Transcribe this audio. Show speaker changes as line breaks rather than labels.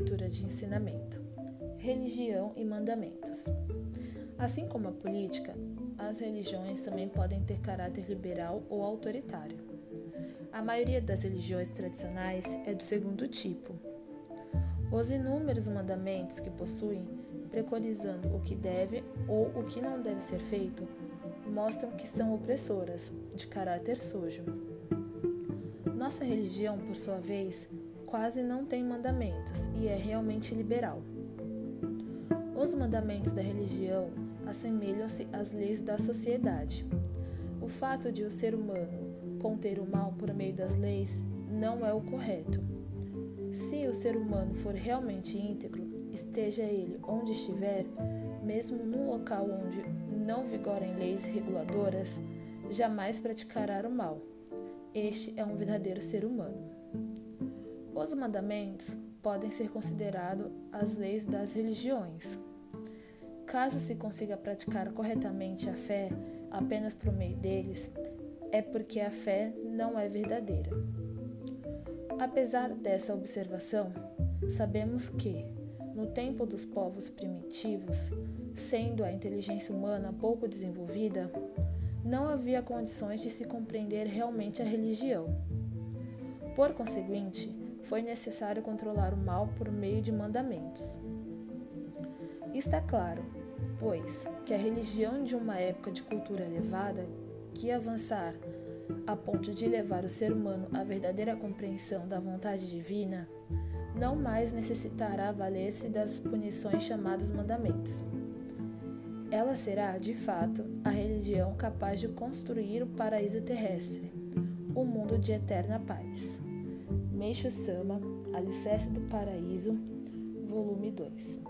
de ensinamento: religião e mandamentos. Assim como a política, as religiões também podem ter caráter liberal ou autoritário. A maioria das religiões tradicionais é do segundo tipo. Os inúmeros mandamentos que possuem, preconizando o que deve ou o que não deve ser feito, mostram que são opressoras, de caráter sujo. Nossa religião, por sua vez, quase não tem mandamentos e é realmente liberal. Os mandamentos da religião assemelham-se às leis da sociedade. O fato de o ser humano conter o mal por meio das leis não é o correto. Se o ser humano for realmente íntegro, esteja ele onde estiver, mesmo num local onde não vigorem leis reguladoras, jamais praticará o mal. Este é um verdadeiro ser humano. Os mandamentos podem ser considerados as leis das religiões. Caso se consiga praticar corretamente a fé apenas por meio deles, é porque a fé não é verdadeira. Apesar dessa observação, sabemos que, no tempo dos povos primitivos, sendo a inteligência humana pouco desenvolvida, não havia condições de se compreender realmente a religião. Por conseguinte, foi necessário controlar o mal por meio de mandamentos. Está claro, pois, que a religião de uma época de cultura elevada, que avançar a ponto de levar o ser humano à verdadeira compreensão da vontade divina, não mais necessitará valer-se das punições chamadas mandamentos. Ela será, de fato, a religião capaz de construir o paraíso terrestre, o mundo de eterna paz. Meixo Sama, Alicerce do Paraíso, volume 2.